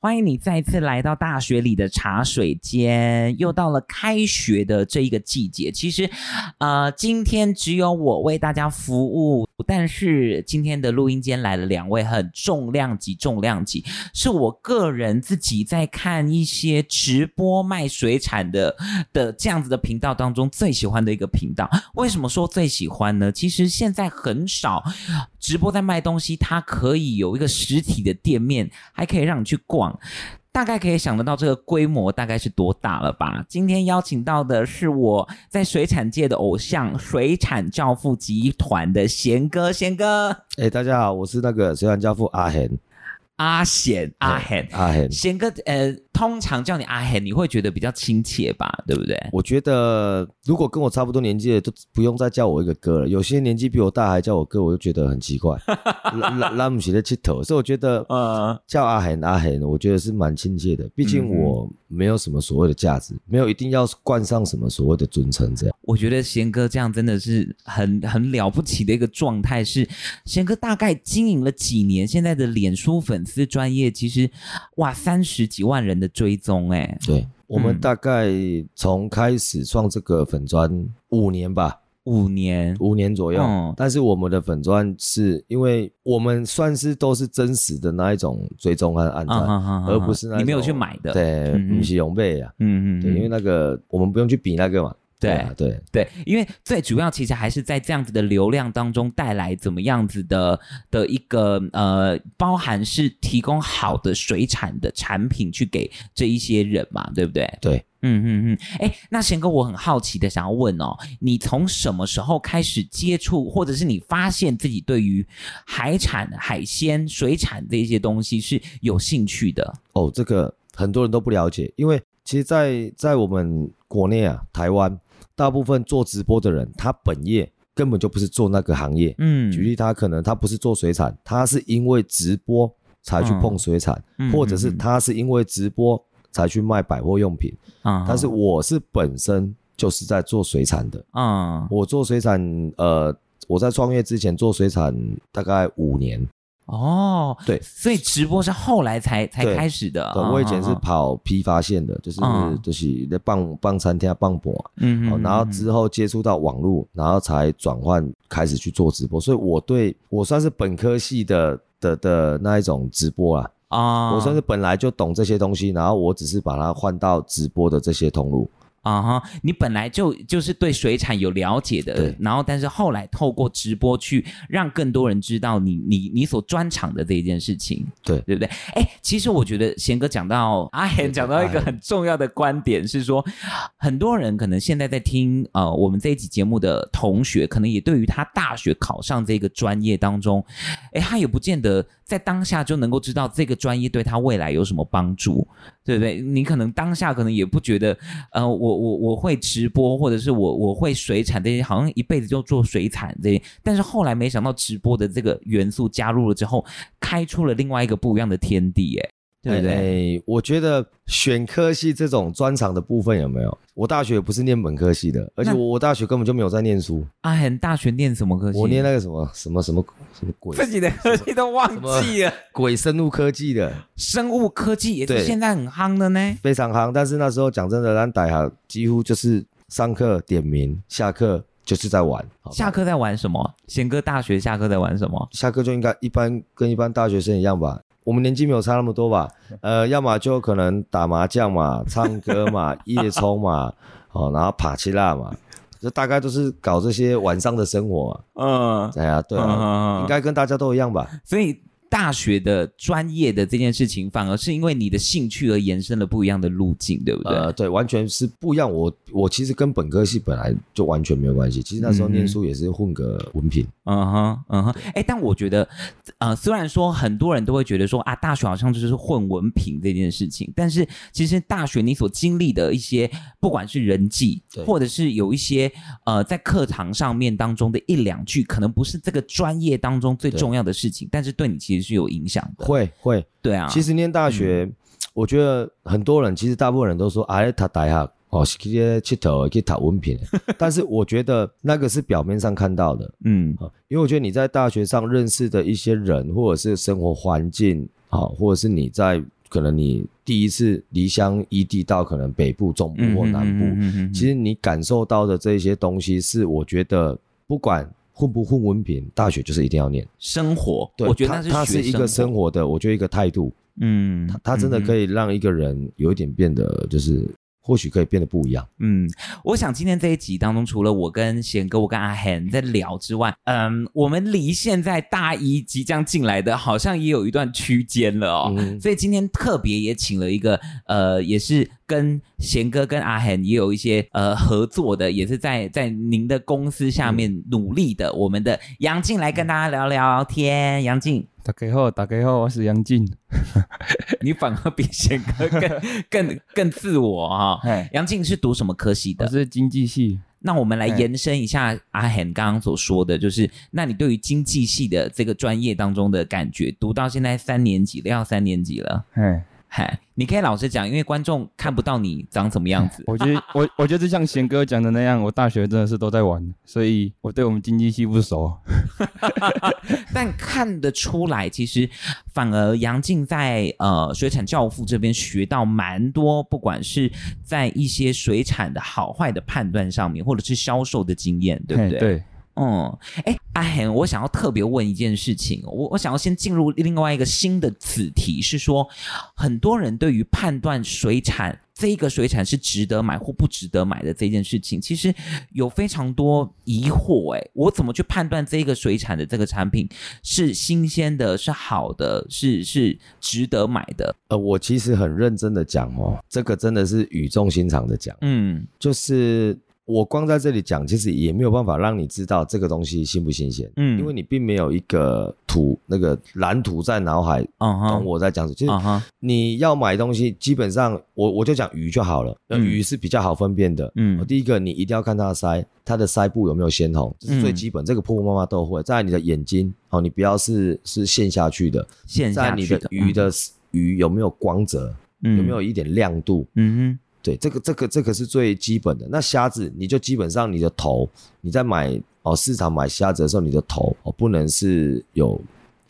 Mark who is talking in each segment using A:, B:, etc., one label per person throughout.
A: 欢迎你再次来到大学里的茶水间，又到了开学的这一个季节。其实，呃，今天只有我为大家服务，但是今天的录音间来了两位很重量级、重量级，是我个人自己在看一些直播卖水产的的这样子的频道当中最喜欢的一个频道。为什么说最喜欢呢？其实现在很少直播在卖东西，它可以有一个实体的店面，还可以让你去逛。大概可以想得到这个规模大概是多大了吧？今天邀请到的是我在水产界的偶像——水产教父集团的贤哥，贤哥。
B: 哎、欸，大家好，我是那个水产教父阿贤。
A: 阿贤，阿贤，
B: 阿贤，
A: 贤哥，呃，通常叫你阿贤，你会觉得比较亲切吧？对不对？
B: 我觉得如果跟我差不多年纪的，都不用再叫我一个哥了。有些年纪比我大还叫我哥，我就觉得很奇怪。拉拉姆西的气头，所以我觉得，呃，叫阿贤，阿贤，我觉得是蛮亲切的。毕竟我没有什么所谓的价值，没有一定要冠上什么所谓的尊称这样。
A: 我觉得贤哥这样真的是很很了不起的一个状态。是贤哥大概经营了几年，现在的脸书粉丝专业其实哇三十几万人的追踪哎。
B: 对，我们大概从开始创这个粉砖五年吧，
A: 五年。
B: 五年左右。
A: 嗯，
B: 但是我们的粉砖是因为我们算是都是真实的那一种追踪和按赞，
A: 嗯嗯嗯嗯、
B: 而不是那种
A: 你没有去买的，
B: 对，不是用背啊，
A: 嗯嗯，
B: 对，因为那个我们不用去比那个嘛。
A: 对
B: 啊，对
A: 对，因为最主要其实还是在这样子的流量当中带来怎么样子的的一个呃，包含是提供好的水产的产品去给这一些人嘛，对不对？
B: 对，
A: 嗯嗯嗯。哎，那贤哥，我很好奇的想要问哦，你从什么时候开始接触，或者是你发现自己对于海产、海鲜、水产这些东西是有兴趣的？
B: 哦，这个很多人都不了解，因为其实在，在在我们国内啊，台湾。大部分做直播的人，他本业根本就不是做那个行业。嗯，举例，他可能他不是做水产，他是因为直播才去碰水产，嗯、或者是他是因为直播才去卖百货用品。嗯，但是我是本身就是在做水产的。嗯，我做水产，呃，我在创业之前做水产大概五年。
A: 哦，
B: 对，
A: 所以直播是后来才才开始的。
B: 对，我以前是跑批发线的，就是就是在棒棒餐厅帮补，嗯，然后之后接触到网络，然后才转换开始去做直播。所以我对我算是本科系的的的那一种直播啊，啊，我算是本来就懂这些东西，然后我只是把它换到直播的这些通路。
A: 啊哈！你本来就就是对水产有了解的，
B: 对，
A: 然后但是后来透过直播去让更多人知道你你你所专长的这一件事情，
B: 对
A: 对不对？哎，其实我觉得贤哥讲到 阿贤讲到一个很重要的观点是说，很多人可能现在在听呃我们这一集节目的同学，可能也对于他大学考上这个专业当中，哎，他也不见得在当下就能够知道这个专业对他未来有什么帮助，对不对？你可能当下可能也不觉得，呃，我。我我我会直播，或者是我我会水产这些，好像一辈子就做水产这些，但是后来没想到直播的这个元素加入了之后，开出了另外一个不一样的天地，哎，对不对？
B: 欸，我觉得选科系这种专长的部分有没有？我大学不是念本科系的，而且我我大学根本就没有在念书。
A: 阿贤大学念什么科系？
B: 我念那个什么什么什么什么鬼？
A: 自己的科技都忘记了。
B: 鬼生物科技的。
A: 生物科技也是现在很夯的呢。
B: 非常夯，但是那时候讲真的，咱大学几乎就是上课点名，下课就是在玩。
A: 下课在玩什么？贤哥大学下课在玩什么？
B: 下课就应该一般跟一般大学生一样吧。我们年纪没有差那么多吧？呃，要么就可能打麻将嘛，唱歌嘛，夜冲嘛，哦，然后爬起辣嘛，就大概都是搞这些晚上的生活嘛。嗯，哎呀，对啊，嗯、应该跟大家都一样吧。
A: 所以大学的专业的这件事情，反而是因为你的兴趣而延伸了不一样的路径，对不对？
B: 呃，对，完全是不一样。我我其实跟本科系本来就完全没有关系。其实那时候念书也是混个文凭。
A: 嗯哼，嗯哼。哎，但我觉得，呃，虽然说很多人都会觉得说啊，大学好像就是混文凭这件事情，但是其实大学你所经历的一些，不管是人际，或者是有一些呃，在课堂上面当中的一两句，可能不是这个专业当中最重要的事情，但是对你其实是有影响的。
B: 会会，
A: 对啊。
B: 其实念大学，嗯、我觉得很多人，其实大部分人都说，哎，他大学哦，去佚佗，去讨文凭。但是我觉得那个是表面上看到的，嗯，因为我觉得你在大学上认识的一些人，或者是生活环境，啊，或者是你在可能你第一次离乡异地到可能北部、中部或南部，嗯嗯嗯嗯、其实你感受到的这些东西，是我觉得不管。混不混文凭，大学就是一定要念
A: 生活。
B: 对，
A: 我觉得它是
B: 一个生活的，我觉得一个态度。嗯，它它真的可以让一个人有一点变得就是。或许可以变得不一样。
A: 嗯，我想今天这一集当中，除了我跟贤哥、我跟阿贤在聊之外，嗯，我们离现在大一即将进来的，好像也有一段区间了哦。嗯、所以今天特别也请了一个，呃，也是跟贤哥跟阿贤也有一些呃合作的，也是在在您的公司下面努力的，嗯、我们的杨静来跟大家聊聊天。杨静。
C: 大家好，大家好，我是杨静。
A: 你反而比贤哥更 更更自我哈。杨静是读什么科系的？
C: 我是经济系。
A: 那我们来延伸一下阿贤刚刚所说的就是，那你对于经济系的这个专业当中的感觉，读到现在三年级了，要三年级了。嗯。嗨，你可以老实讲，因为观众看不到你长什么样子。
C: 我觉得，我我觉得就像贤哥讲的那样，我大学真的是都在玩，所以我对我们经济系不熟。
A: 但看得出来，其实反而杨静在呃水产教父这边学到蛮多，不管是在一些水产的好坏的判断上面，或者是销售的经验，对不对？
C: 对。
A: 嗯，哎，阿恒，我想要特别问一件事情，我我想要先进入另外一个新的子题，是说很多人对于判断水产这一个水产是值得买或不值得买的这件事情，其实有非常多疑惑。哎，我怎么去判断这个水产的这个产品是新鲜的、是好的、是是值得买的？
B: 呃，我其实很认真的讲哦，这个真的是语重心长的讲，嗯，就是。我光在这里讲，其实也没有办法让你知道这个东西新不新鲜，嗯，因为你并没有一个图那个蓝图在脑海，嗯哼，懂我在讲什么？就是你要买东西，基本上我我就讲鱼就好了，那鱼是比较好分辨的，嗯，第一个你一定要看它的鳃，它的鳃部有没有鲜红，这是最基本，这个婆婆妈妈都会。在你的眼睛，哦，你不要是是陷下去的，
A: 陷下。去的，
B: 在你的鱼的鱼有没有光泽，有没有一点亮度，嗯哼。对，这个这个这个是最基本的。那虾子，你就基本上你的头，你在买哦市场买虾子的时候，你的头哦不能是有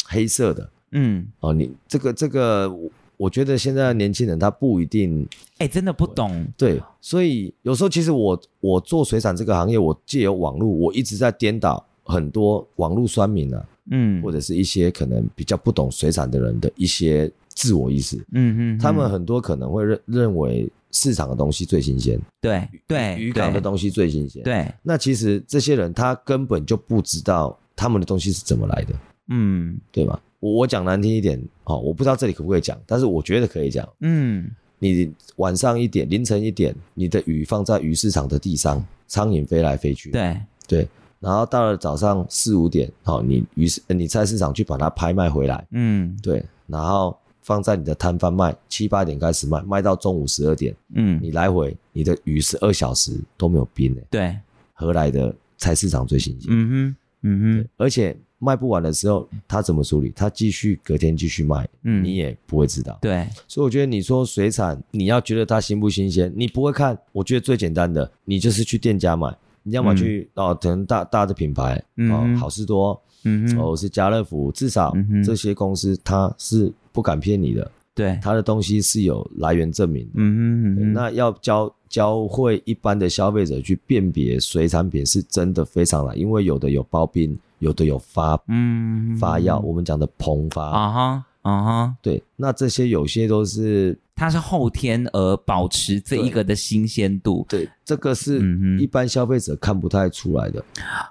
B: 黑色的，嗯哦，你这个这个，我觉得现在的年轻人他不一定，
A: 哎、欸，真的不懂。
B: 对，所以有时候其实我我做水产这个行业，我借由网络，我一直在颠倒很多网络酸民啊，嗯，或者是一些可能比较不懂水产的人的一些自我意识，嗯嗯，嗯他们很多可能会认认为。市场的东西最新鲜，
A: 对对，
B: 渔港的东西最新鲜，
A: 对。
B: 那其实这些人他根本就不知道他们的东西是怎么来的，嗯，对吧？我我讲难听一点，哦，我不知道这里可不可以讲，但是我觉得可以讲，嗯。你晚上一点、凌晨一点，你的鱼放在鱼市场的地上，苍蝇飞来飞去，
A: 对
B: 对。然后到了早上四五点，好，你鱼市你菜市场去把它拍卖回来，嗯，对，然后。放在你的摊贩卖，七八点开始卖，卖到中午十二点。嗯，你来回你的鱼十二小时都没有冰呢。
A: 对，
B: 何来的菜市场最新鲜？嗯哼，嗯哼。而且卖不完的时候，他怎么处理？他继续隔天继续卖，嗯，你也不会知道。
A: 对，
B: 所以我觉得你说水产，你要觉得它新不新鲜，你不会看。我觉得最简单的，你就是去店家买，你要么去哦，可能大大的品牌，哦，好事多，嗯哼，哦是家乐福，至少这些公司它是。不敢骗你的，
A: 对，
B: 他的东西是有来源证明的。嗯哼嗯哼，那要教教会一般的消费者去辨别水产品是真的非常难，因为有的有包冰，有的有发嗯。发药，我们讲的膨发。啊哈。
A: 嗯哼，
B: 对，那这些有些都是。
A: 它是后天而保持这一个的新鲜度，
B: 对，这个是一般消费者看不太出来的。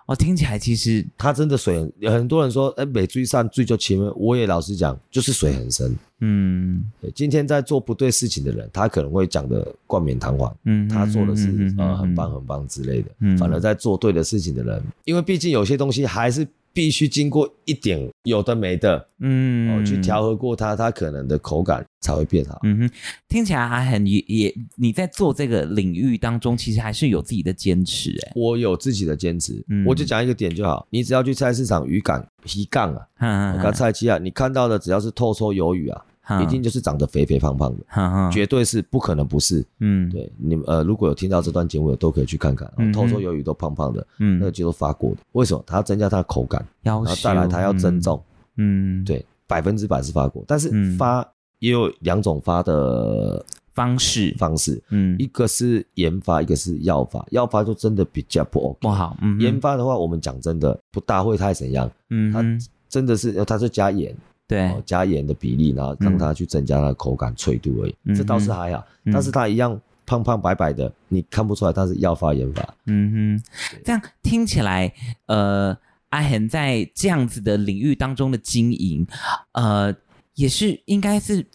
A: 哦，听起来其实
B: 它真的水很，有很多人说，哎，美追上追就前面，我也老实讲，就是水很深。嗯，对，今天在做不对事情的人，他可能会讲的冠冕堂皇，嗯，他做的是呃很棒很棒之类的，嗯，反而在做对的事情的人，因为毕竟有些东西还是。必须经过一点有的没的，嗯，哦，去调和过它，它可能的口感才会变好。
A: 嗯哼，听起来还很也也你在做这个领域当中，其实还是有自己的坚持哎。
B: 我有自己的坚持，嗯，我就讲一个点就好。你只要去菜市场鱼港、鱼杠啊，嗯嗯，菜鸡啊，你看到的只要是透抽鱿鱼啊。一定就是长得肥肥胖胖的，绝对是不可能不是。嗯，对，你们呃，如果有听到这段节目的，都可以去看看。透抽鱿鱼都胖胖的，嗯，那个就是发过的。为什么？它要增加它的口感，然后再来它要增重。嗯，对，百分之百是发过，但是发也有两种发的
A: 方式
B: 方式。嗯，一个是研发，一个是药发。药发就真的比较不 OK，
A: 不好。嗯，
B: 盐发的话，我们讲真的不大会太怎样。嗯，它真的是，它是加盐。
A: 对，
B: 加盐的比例，然后让它去增加它的口感脆度而已，嗯、这倒是还好。嗯、但是它一样胖胖白白的，你看不出来它是药发盐发。
A: 嗯哼，这样听起来，呃，阿恒在这样子的领域当中的经营，呃，也是应该是。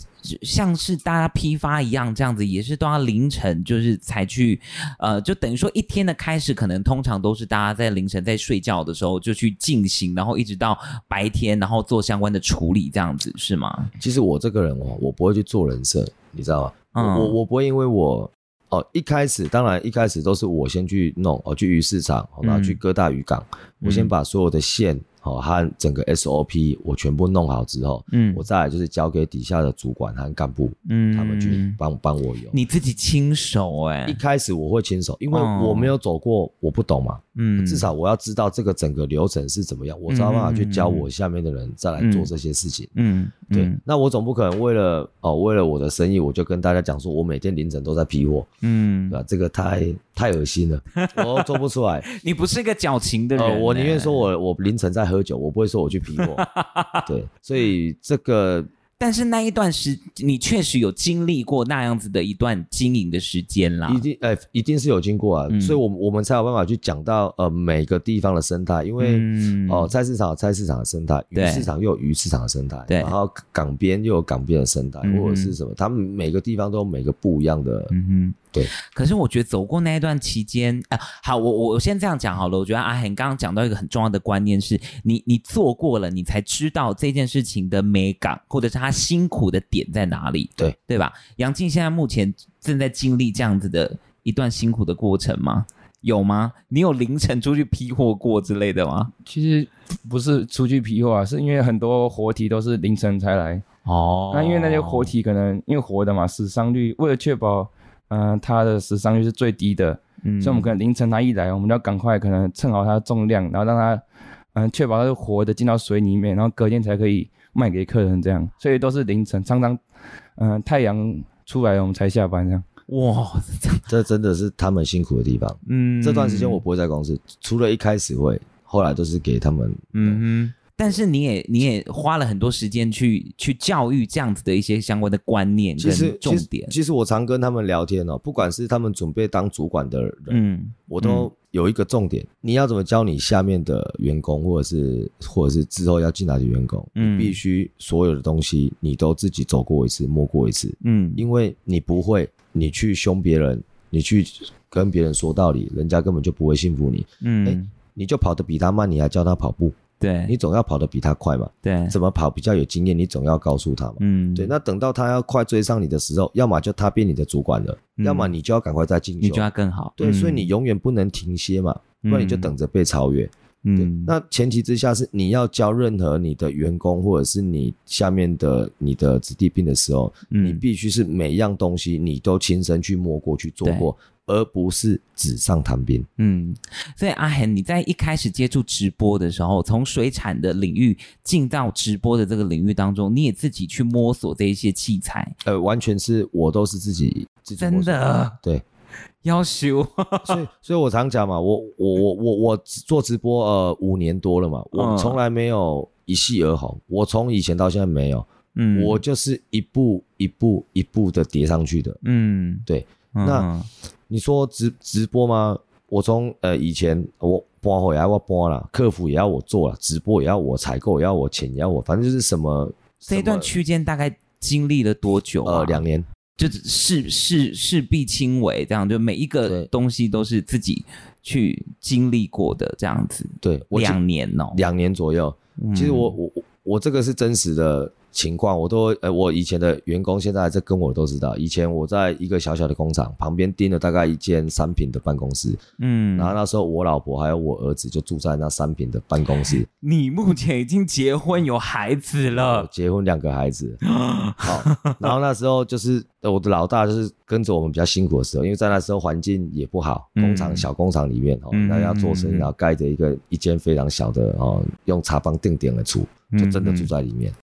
A: 像是大家批发一样，这样子也是都要凌晨，就是才去，呃，就等于说一天的开始，可能通常都是大家在凌晨在睡觉的时候就去进行，然后一直到白天，然后做相关的处理，这样子是吗？
B: 其实我这个人哦，我不会去做人设，你知道吗？嗯、我我不会因为我哦一开始，当然一开始都是我先去弄哦，去鱼市场，然后去各大渔港，嗯、我先把所有的线。好，和整个 SOP 我全部弄好之后，嗯，我再来就是交给底下的主管和干部，嗯，他们去帮帮我有。
A: 你自己亲手哎、欸？
B: 一开始我会亲手，因为我没有走过，我不懂嘛，嗯，至少我要知道这个整个流程是怎么样，我才有办法去教我下面的人再来做这些事情，嗯，嗯对。那我总不可能为了哦，为了我的生意，我就跟大家讲说我每天凌晨都在批货，嗯，对吧？这个太太恶心了，我做不出来。
A: 你不是一个矫情的人、欸，
B: 我宁愿说我我凌晨在。喝酒，我不会说我去批货，对，所以这个，
A: 但是那一段时，你确实有经历过那样子的一段经营的时间啦，
B: 一定，哎、欸，一定是有经过啊，嗯、所以我们我们才有办法去讲到呃每个地方的生态，因为哦、嗯。呃、菜市场有菜市场的生态，鱼市场又有鱼市场的生态，然后港边又有港边的生态，嗯、或者是什么，他们每个地方都有每个不一样的，嗯哼。对，
A: 可是我觉得走过那一段期间，啊，好，我我先这样讲好了。我觉得阿恒刚刚讲到一个很重要的观念是，你你做过了，你才知道这件事情的美感，或者是他辛苦的点在哪里，
B: 对
A: 对吧？杨静现在目前正在经历这样子的一段辛苦的过程吗？有吗？你有凌晨出去批货过之类的吗？
C: 其实不是出去批货啊，是因为很多活体都是凌晨才来哦。那因为那些活体可能因为活的嘛，死伤率为了确保。嗯，它的死伤率是最低的，嗯，所以我们可能凌晨它一来，我们就要赶快可能称好它的重量，然后让它，嗯，确保它是活的进到水里面，然后隔天才可以卖给客人这样，所以都是凌晨，常常，嗯，太阳出来我们才下班这样。
A: 哇，
B: 这真的是他们辛苦的地方。嗯，这段时间我不会在公司，除了一开始会，后来都是给他们。嗯哼。
A: 但是你也你也花了很多时间去去教育这样子的一些相关的观念跟重点。
B: 其实，其实我常跟他们聊天哦，不管是他们准备当主管的人，嗯，我都有一个重点，嗯、你要怎么教你下面的员工，或者是或者是之后要进来的员工，嗯，必须所有的东西你都自己走过一次，摸过一次，嗯，因为你不会，你去凶别人，你去跟别人说道理，人家根本就不会信服你，嗯，欸、你就跑得比他慢，你还教他跑步。
A: 对，
B: 你总要跑得比他快嘛。对，怎么跑比较有经验，你总要告诉他嘛。嗯，对。那等到他要快追上你的时候，要么就他变你的主管了，嗯、要么你就要赶快再进修，
A: 你就要更好。
B: 对，嗯、所以你永远不能停歇嘛，不然你就等着被超越。嗯，对。那前提之下是你要教任何你的员工或者是你下面的你的子弟兵的时候，嗯、你必须是每一样东西你都亲身去摸过去做过。而不是纸上谈兵。嗯，
A: 所以阿恒，你在一开始接触直播的时候，从水产的领域进到直播的这个领域当中，你也自己去摸索这一些器材。
B: 呃，完全是我都是自己自己。
A: 真的？
B: 对，
A: 要修。
B: 所以，所以我常讲嘛，我我我我我做直播呃五年多了嘛，我从来没有一夕而红，我从以前到现在没有。嗯，我就是一步一步一步的叠上去的，嗯，对。嗯、那你说直直播吗？我从呃以前我播后也要我播了，客服也要我做了，直播也要我采购，也要我钱，也要我，反正就是什么。
A: 这一段区间大概经历了多久、啊？
B: 呃，两年，
A: 就事事事必亲为，这样就每一个东西都是自己去经历过的这样子。
B: 对，
A: 两年哦，
B: 两年左右。嗯、其实我我我这个是真实的。情况我都呃，我以前的员工现在在跟我都知道，以前我在一个小小的工厂旁边订了大概一间三坪的办公室，嗯，然后那时候我老婆还有我儿子就住在那三坪的办公室。
A: 你目前已经结婚有孩子了？
B: 结婚两个孩子，好，然后那时候就是我的老大就是跟着我们比较辛苦的时候，因为在那时候环境也不好，工厂、嗯、小工厂里面哦，大家做生意，然后盖着一个一间非常小的哦，用茶房定点的厝，就真的住在里面。嗯，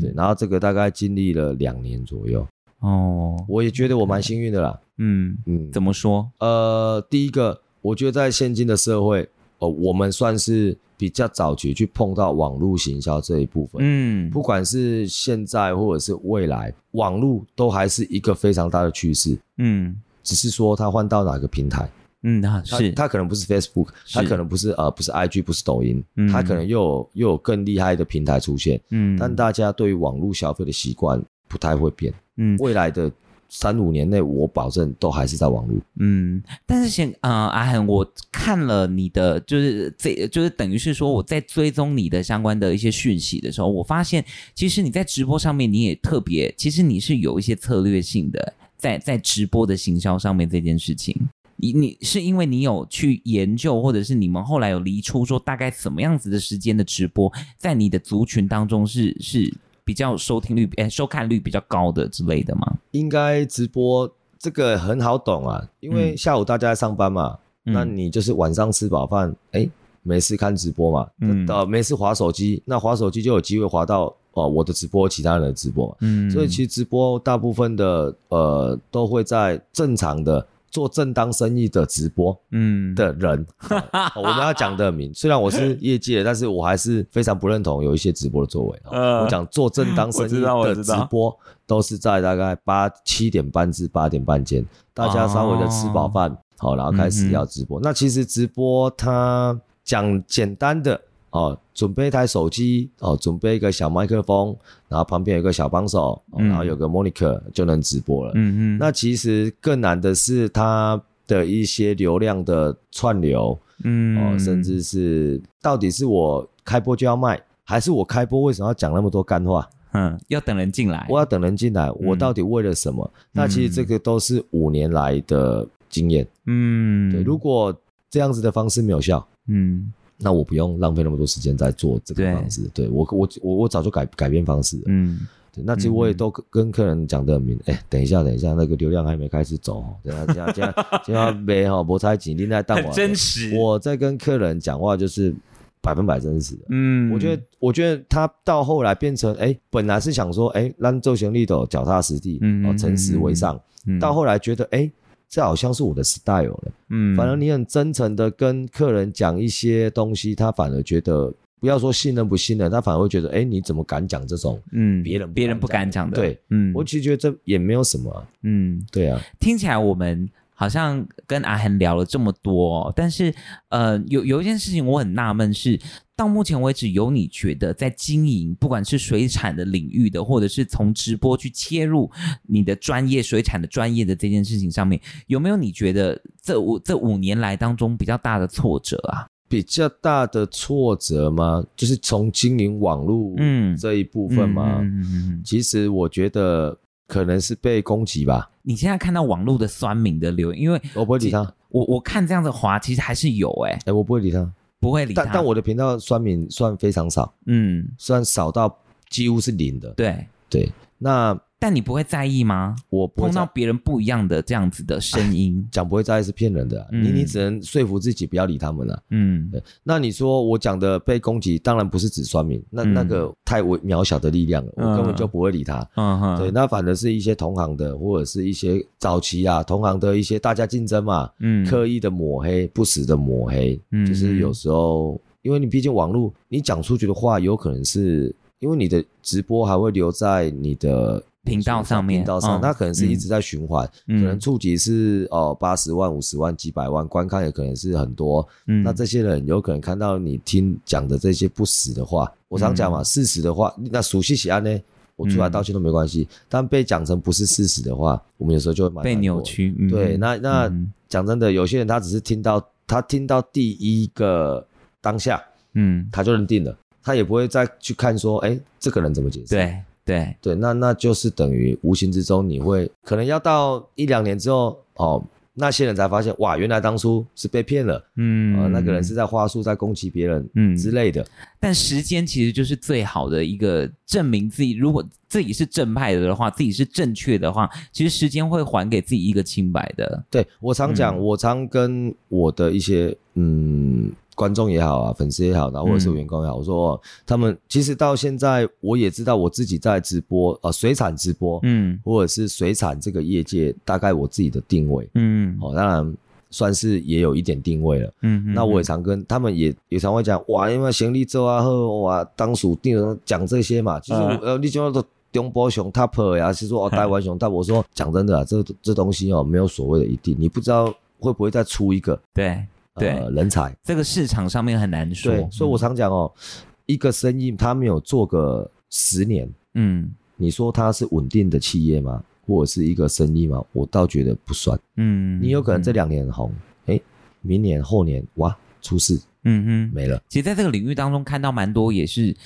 B: 对，然后这个大概经历了两年左右哦，我也觉得我蛮幸运的啦。
A: 嗯嗯，怎么说？
B: 呃，第一个，我觉得在现今的社会，哦，我们算是比较早期去碰到网络行销这一部分。嗯，不管是现在或者是未来，网络都还是一个非常大的趋势。嗯，只是说它换到哪个平台。
A: 嗯，那是。
B: 他可能不是 Facebook，他可能不是呃不是 IG，不是抖音，嗯，他可能又有又有更厉害的平台出现，嗯，但大家对于网络消费的习惯不太会变，嗯，未来的三五年内，我保证都还是在网络，
A: 嗯，但是先呃阿恒，我看了你的就是这就是等于是说我在追踪你的相关的一些讯息的时候，我发现其实你在直播上面你也特别，其实你是有一些策略性的在在直播的行销上面这件事情。你你是因为你有去研究，或者是你们后来有离出说大概什么样子的时间的直播，在你的族群当中是是比较收听率诶、欸、收看率比较高的之类的吗？
B: 应该直播这个很好懂啊，因为下午大家在上班嘛，嗯、那你就是晚上吃饱饭，哎、欸，没事看直播嘛，嗯，呃，没事划手机，那划手机就有机会划到哦、呃、我的直播，其他人的直播，嗯，所以其实直播大部分的呃都会在正常的。做正当生意的直播，嗯，的人，我们要讲的明。虽然我是业界，但是我还是非常不认同有一些直播的作为。呃、我讲做正当生意的直播，都是在大概八七点半至八点半间，大家稍微的吃饱饭，好、哦，然后开始要直播。嗯、那其实直播它讲简单的。哦，准备一台手机，哦，准备一个小麦克风，然后旁边有一个小帮手，哦，然后有个 monitor 就能直播了。嗯嗯。那其实更难的是它的一些流量的串流，嗯，哦，甚至是到底是我开播就要卖，还是我开播为什么要讲那么多干话？
A: 嗯，要等人进来，
B: 我要等人进来，我到底为了什么？嗯，那其实这个都是五年来的经验。嗯，对，如果这样子的方式没有效，嗯。那我不用浪费那么多时间在做这个方式，对，对我我我我早就改改变方式了，嗯，对，那其实我也都跟客人讲得很明，哎、嗯欸，等一下，等一下，那个流量还没开始走，等下，等下，等下，等下没哈，博彩紧，另外当我
A: 真实，
B: 我在跟客人讲话就是百分百真实的，嗯，我觉得我觉得他到后来变成，哎、欸，本来是想说，哎、欸，让周旋力斗脚踏实地，嗯，诚实为上，嗯，到后来觉得，哎、欸。这好像是我的 style 了，嗯，反而你很真诚的跟客人讲一些东西，他反而觉得不要说信任不信任，他反而会觉得，哎，你怎么敢讲这种，嗯，别人
A: 别人不敢讲的，
B: 对，嗯，我其实觉得这也没有什么啊，嗯，对啊，
A: 听起来我们。好像跟阿恒聊了这么多，但是呃，有有一件事情我很纳闷是，到目前为止，有你觉得在经营不管是水产的领域的，或者是从直播去切入你的专业水产的专业的这件事情上面，有没有你觉得这五这五年来当中比较大的挫折啊？
B: 比较大的挫折吗？就是从经营网络嗯这一部分吗？嗯嗯嗯嗯，其实我觉得。可能是被攻击吧。
A: 你现在看到网络的酸民的留言，因为
B: 我不会理他。
A: 我我看这样子滑，其实还是有哎、欸。哎、
B: 欸，我不会理他，
A: 不会理他。
B: 但但我的频道酸民算非常少，嗯，算少到几乎是零的。
A: 对
B: 对，那。
A: 但你不会在意吗？
B: 我
A: 碰到别人不一样的这样子的声音，
B: 讲不会在意是骗人的、啊。嗯、你你只能说服自己不要理他们了、啊。嗯，那你说我讲的被攻击，当然不是指酸民，那、嗯、那个太微渺小的力量了，我根本就不会理他。嗯哼，对，那反而是一些同行的，或者是一些早期啊同行的一些大家竞争嘛，嗯，刻意的抹黑，不实的抹黑，嗯，就是有时候因为你毕竟网络，你讲出去的话有可能是。因为你的直播还会留在你的
A: 频道上面，
B: 频道上，它、
A: 嗯、
B: 可能是一直在循环，
A: 嗯、
B: 可能触及是哦八十万、五十万、几百万，观看也可能是很多。嗯，那这些人有可能看到你听讲的这些不实的话，我常讲嘛，嗯、事实的话，那熟悉起案呢，我出来道歉都没关系。嗯、但被讲成不是事实的话，我们有时候就会
A: 被扭曲。嗯、
B: 对，那那讲、嗯、真的，有些人他只是听到他听到第一个当下，嗯，他就认定了，他也不会再去看说，哎、欸，这个人怎么解释？
A: 对。对对，
B: 那那就是等于无形之中，你会可能要到一两年之后，哦，那些人才发现，哇，原来当初是被骗了，嗯、呃，那个人是在话术，在攻击别人，嗯之类的。
A: 但时间其实就是最好的一个证明自己，如果自己是正派的话，自己是正确的话，其实时间会还给自己一个清白的。
B: 对，我常讲，嗯、我常跟我的一些嗯。观众也好啊，粉丝也好，然后或者是员工也好，嗯、我说他们其实到现在，我也知道我自己在直播啊、呃，水产直播，嗯，或者是水产这个业界，大概我自己的定位，嗯，哦，当然算是也有一点定位了，嗯，嗯，那我也常跟他们也也常会讲，哇，因为行李做啊好，哇，当属定讲这些嘛，其实呃，你讲的中波熊 top 呀，是说哦，台湾熊 top，我说讲真的啊，这这东西哦，没有所谓的一定，你不知道会不会再出一个，
A: 对。对、
B: 呃，人才
A: 这个市场上面很难说，
B: 对，所以我常讲哦，嗯、一个生意他没有做个十年，嗯，你说他是稳定的企业吗？或者是一个生意吗？我倒觉得不算，嗯，你有可能这两年红，哎、嗯，明年后年哇出事，嗯哼，没了。
A: 其实在这个领域当中看到蛮多，也是，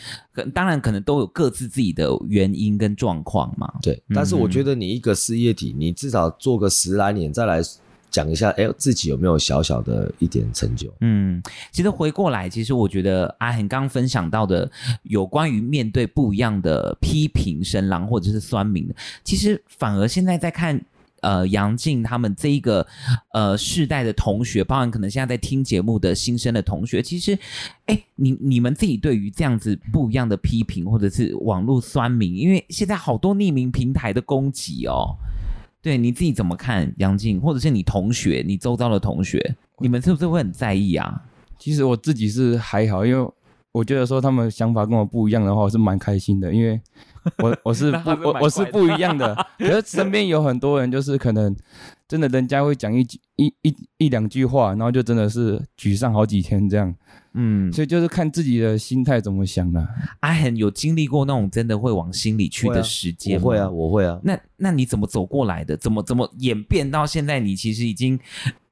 A: 当然可能都有各自自己的原因跟状况嘛，
B: 对。但是我觉得你一个事业体，你至少做个十来年再来。讲一下，哎，自己有没有小小的一点成就？
A: 嗯，其实回过来，其实我觉得阿恒刚刚分享到的有关于面对不一样的批评声浪或者是酸民的，其实反而现在在看，呃，杨静他们这一个呃世代的同学，包含可能现在在听节目的新生的同学，其实，哎，你你们自己对于这样子不一样的批评或者是网络酸民，因为现在好多匿名平台的攻击哦。对，你自己怎么看杨静，或者是你同学、你周遭的同学，你们是不是会很在意啊？
C: 其实我自己是还好，因为我觉得说他们想法跟我不一样的话，我是蛮开心的，因为我我是 不我我是不一样的，可是身边有很多人就是可能真的人家会讲一句一一一两句话，然后就真的是沮丧好几天这样。嗯，所以就是看自己的心态怎么想了。
A: 阿恒有经历过那种真的会往心里去的时间我？
B: 会啊，我会啊。
A: 那那你怎么走过来的？怎么怎么演变到现在？你其实已经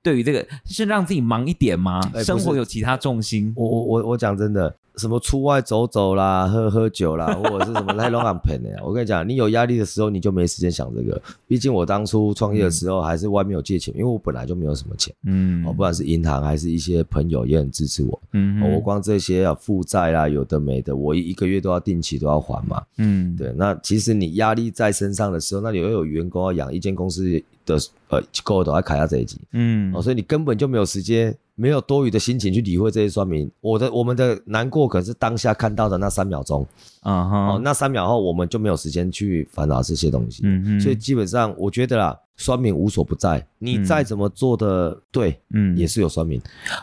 A: 对于这个是让自己忙一点吗？欸、生活有其他重心？
B: 我我我我讲真的。什么出外走走啦，喝喝酒啦，或者是什么来龙安盆的呀？我跟你讲，你有压力的时候，你就没时间想这个。毕竟我当初创业的时候，还是外面有借钱，嗯、因为我本来就没有什么钱。嗯，哦，不管是银行还是一些朋友也很支持我。嗯、哦，我光这些啊负债啦，有的没的，我一个月都要定期都要还嘛。嗯，对。那其实你压力在身上的时候，那你又有员工要养，一间公司的呃够都要卡下这一集。嗯，哦，所以你根本就没有时间。没有多余的心情去理会这些酸民，我的我们的难过可是当下看到的那三秒钟，啊哈、uh，huh. 哦，那三秒后我们就没有时间去烦恼这些东西，嗯嗯，所以基本上我觉得啦，酸民无所不在，你再怎么做的对，嗯，也是有酸民。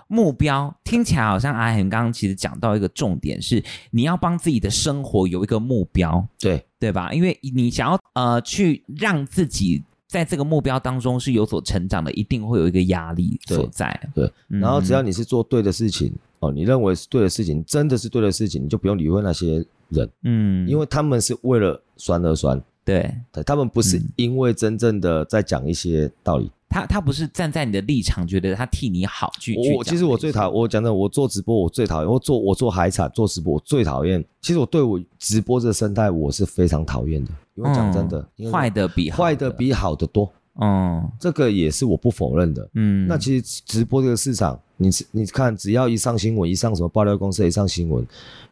A: 目标听起来好像阿恒刚刚其实讲到一个重点是，你要帮自己的生活有一个目标，
B: 对
A: 对吧？因为你想要呃去让自己。在这个目标当中是有所成长的，一定会有一个压力所在。
B: 对，对嗯、然后只要你是做对的事情哦，你认为是对的事情，真的是对的事情，你就不用理会那些人。嗯，因为他们是为了酸而酸。
A: 对，
B: 对，他们不是因为真正的在讲一些道理。
A: 他他不是站在你的立场，觉得他替你好去。
B: 我其实我最讨，我讲的，我做直播我最讨厌，我做我做海产做直播我最讨厌。其实我对我直播这个生态我是非常讨厌的，因为讲真的，
A: 坏的比
B: 坏的比好的多。嗯，这个也是我不否认的。嗯，那其实直播这个市场，你你看，只要一上新闻，一上什么爆料公司，一上新闻，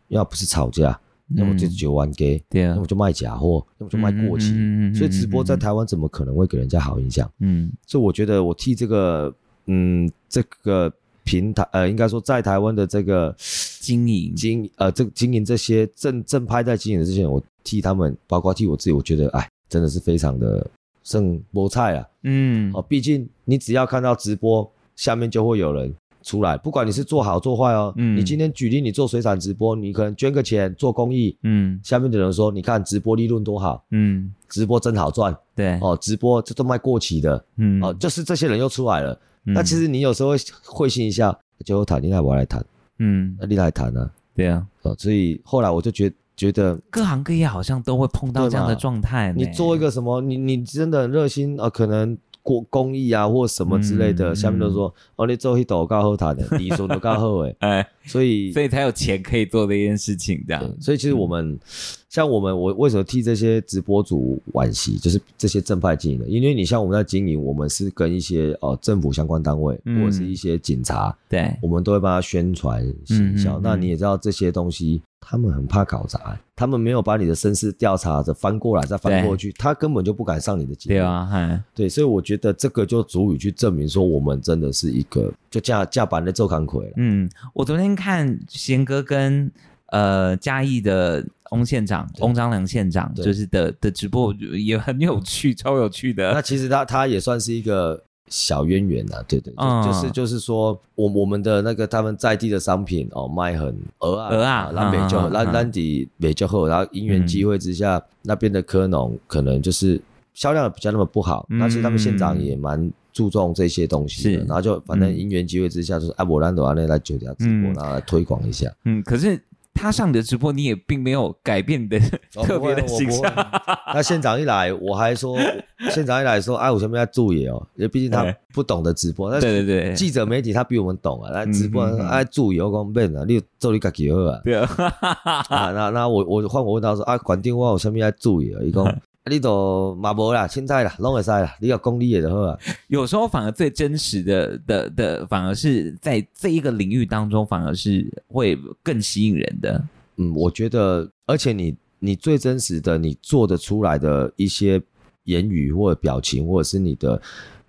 B: 要不是吵架。要么就九万给，对啊，要么就卖假货，要么就卖过期，所以直播在台湾怎么可能会给人家好印象？嗯，所以我觉得我替这个，嗯，这个平台，呃，应该说在台湾的这个
A: 经营。
B: 经，呃，这经营这些正正派在经营的这些人，我替他们，包括替我自己，我觉得，哎，真的是非常的剩菠菜啊，嗯，哦，毕竟你只要看到直播，下面就会有人。出来，不管你是做好做坏哦，嗯，你今天举例你做水产直播，你可能捐个钱做公益，嗯，下面的人说你看直播利润多好，嗯，直播真好赚，
A: 对，
B: 哦，直播这都卖过期的，嗯，哦，就是这些人又出来了，嗯、那其实你有时候会会心一下，就谈，你来我来谈，嗯，那你来谈啊，
A: 对啊，
B: 哦，所以后来我就觉得。觉得
A: 各行各业好像都会碰到这样的状态。
B: 你做一个什么，你你真的很热心啊、呃，可能过公益啊或什么之类的，嗯、下面都说、嗯、哦，你做一抖够好谈的，你说都够好诶，哎，所以
A: 所以才有钱可以做这件事情，这样。
B: 所以其实我们、嗯、像我们，我为什么替这些直播主惋惜，就是这些正派经营的，因为你像我们在经营，我们是跟一些哦、呃、政府相关单位、嗯、或者是一些警察，
A: 对，
B: 我们都会帮他宣传行销。嗯、那你也知道这些东西。他们很怕搞砸，他们没有把你的身世调查的翻过来再翻过去，他根本就不敢上你的节目。
A: 对啊，
B: 对，所以我觉得这个就足以去证明说，我们真的是一个就架架板的周康魁了。
A: 嗯，我昨天看贤哥跟呃嘉义的翁县长翁章良县长，就是的的直播也很有趣，超有趣的。
B: 那其实他他也算是一个。小渊源呐，对对，就就是就是说，我我们的那个他们在地的商品哦，卖很鹅啊，
A: 鹅啊，
B: 南北就南南底美就后，然后因缘机会之下，那边的科农可能就是销量比较那么不好，但是他们县长也蛮注重这些东西的，然后就反正因缘机会之下，就是阿伯兰的话呢来酒家直播，然后来推广一下，
A: 嗯，可是。他上你的直播，你也并没有改变你的 特别的形象。
B: 那现场一来，我还说，现场一来说，哎，我前面要注意哦，因为毕竟他不懂得直播。对对对，记者媒体他比我们懂啊，来直播哎注意，我讲变啊，你做你家己好啊。对啊，那那我我换我问他说，啊，管定我有什么要注意啊？伊讲。你都嘛无啦，凊彩啦，拢会使啦。你要功利的就好啊。
A: 有时候反而最真实的的的，反而是在这一个领域当中，反而是会更吸引人的。
B: 嗯，我觉得，而且你你最真实的，你做得出来的一些言语或者表情，或者是你的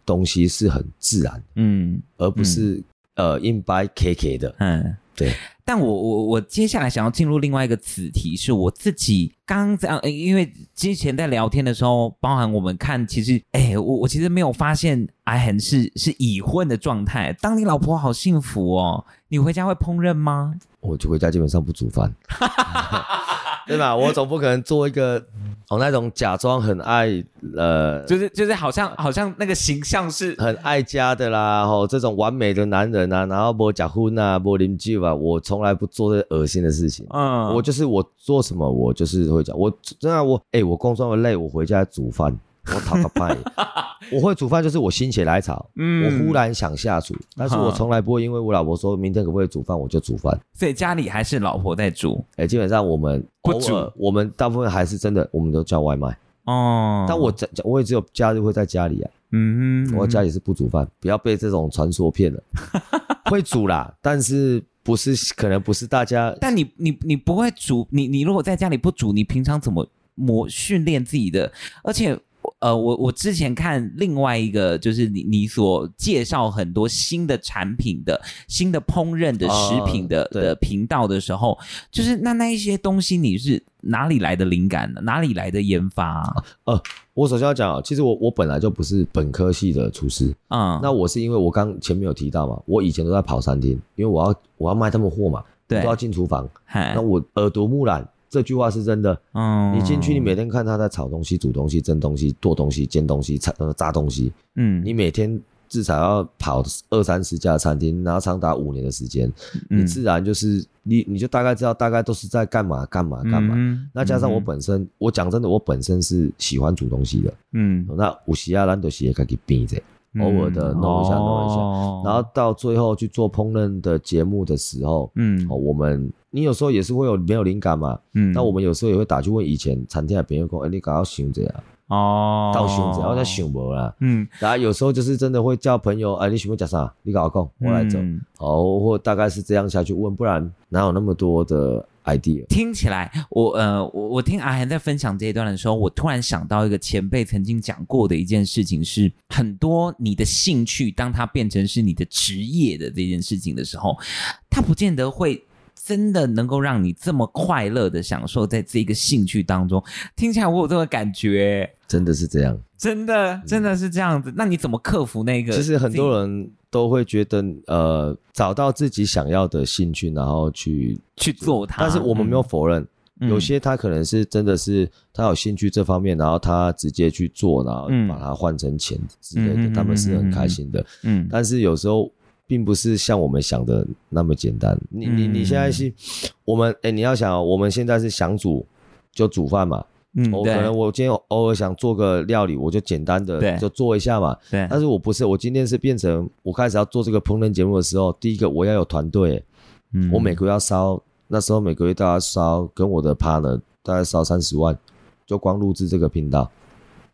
B: 东西是很自然，嗯，而不是、嗯、呃硬掰 K K 的，嗯。对，
A: 但我我我接下来想要进入另外一个子题，是我自己刚这样，因为之前在聊天的时候，包含我们看，其实，哎，我我其实没有发现阿恒是是已婚的状态。当你老婆好幸福哦，你回家会烹饪吗？
B: 我就回家基本上不煮饭。对吧？我总不可能做一个哦那种假装很爱呃，
A: 就是就是好像好像那个形象是
B: 很爱家的啦，吼这种完美的男人啊，然后不假婚啊，不邻居啊，我从来不做这恶心的事情。嗯，我就是我做什么，我就是会讲，我真的我哎、欸，我工作累，我回家煮饭。我讨个派，我会煮饭，就是我心血来潮，嗯，我忽然想下厨，但是我从来不会因为我老婆说明天可不可以煮饭，我就煮饭。
A: 所以家里还是老婆在煮，
B: 哎、欸，基本上我们不煮，我们大部分还是真的，我们都叫外卖。哦，但我在，我也只有假日会在家里啊。嗯哼，我家里是不煮饭，不要被这种传说骗了。会煮啦，但是不是可能不是大家。
A: 但你你你不会煮，你你如果在家里不煮，你平常怎么磨训练自己的？而且。呃，我我之前看另外一个，就是你你所介绍很多新的产品的新的烹饪的食品的、呃、的频道的时候，就是那那一些东西，你是哪里来的灵感呢？哪里来的研发、啊？
B: 呃，我首先要讲，其实我我本来就不是本科系的厨师，嗯，那我是因为我刚前面有提到嘛，我以前都在跑餐厅，因为我要我要卖他们货嘛，对，都要进厨房，那我耳濡目染。这句话是真的。嗯，你进去，你每天看他在炒东西、煮东西、蒸东西、剁东西、煎东西、炸呃炸东西。嗯，你每天至少要跑二三十家餐厅，然后长达五年的时间，你自然就是你你就大概知道大概都是在干嘛干嘛干嘛。嗯，那加上我本身，我讲真的，我本身是喜欢煮东西的。嗯，那有时啊，咱就是可以变着。偶尔的弄一下弄一下，然后到最后去做烹饪的节目的时候，嗯，我们你有时候也是会有没有灵感嘛，嗯，那我们有时候也会打去问以前餐厅的朋友说，哎，你刚刚想这样，哦，到想这样，然后再想无啦，嗯，然后有时候就是真的会叫朋友，哎，你喜欢吃啥？你跟我讲，我来走，哦，或大概是这样下去问，不然哪有那么多的。idea
A: 听起来，我呃，我我听阿涵在分享这一段的时候，我突然想到一个前辈曾经讲过的一件事情是，很多你的兴趣，当它变成是你的职业的这件事情的时候，它不见得会真的能够让你这么快乐的享受在这个兴趣当中？听起来我有这个感觉，
B: 真的是这样，
A: 真的真的是这样子。那你怎么克服那个？
B: 其实很多人都会觉得，呃，找到自己想要的兴趣，然后去
A: 去做它。
B: 但是我们没有否认。嗯有些他可能是真的是他有兴趣这方面，然后他直接去做，然后把它换成钱之类的，嗯、他们是很开心的。嗯，但是有时候并不是像我们想的那么简单。你你你现在是，我们哎、欸，你要想，我们现在是想煮就煮饭嘛。嗯，我可能我今天偶尔想做个料理，我就简单的就做一下嘛。对。但是我不是，我今天是变成我开始要做这个烹饪节目的时候，第一个我要有团队，嗯，我每个月要烧。那时候每个月大概烧跟我的 partner 大概烧三十万，就光录制这个频道，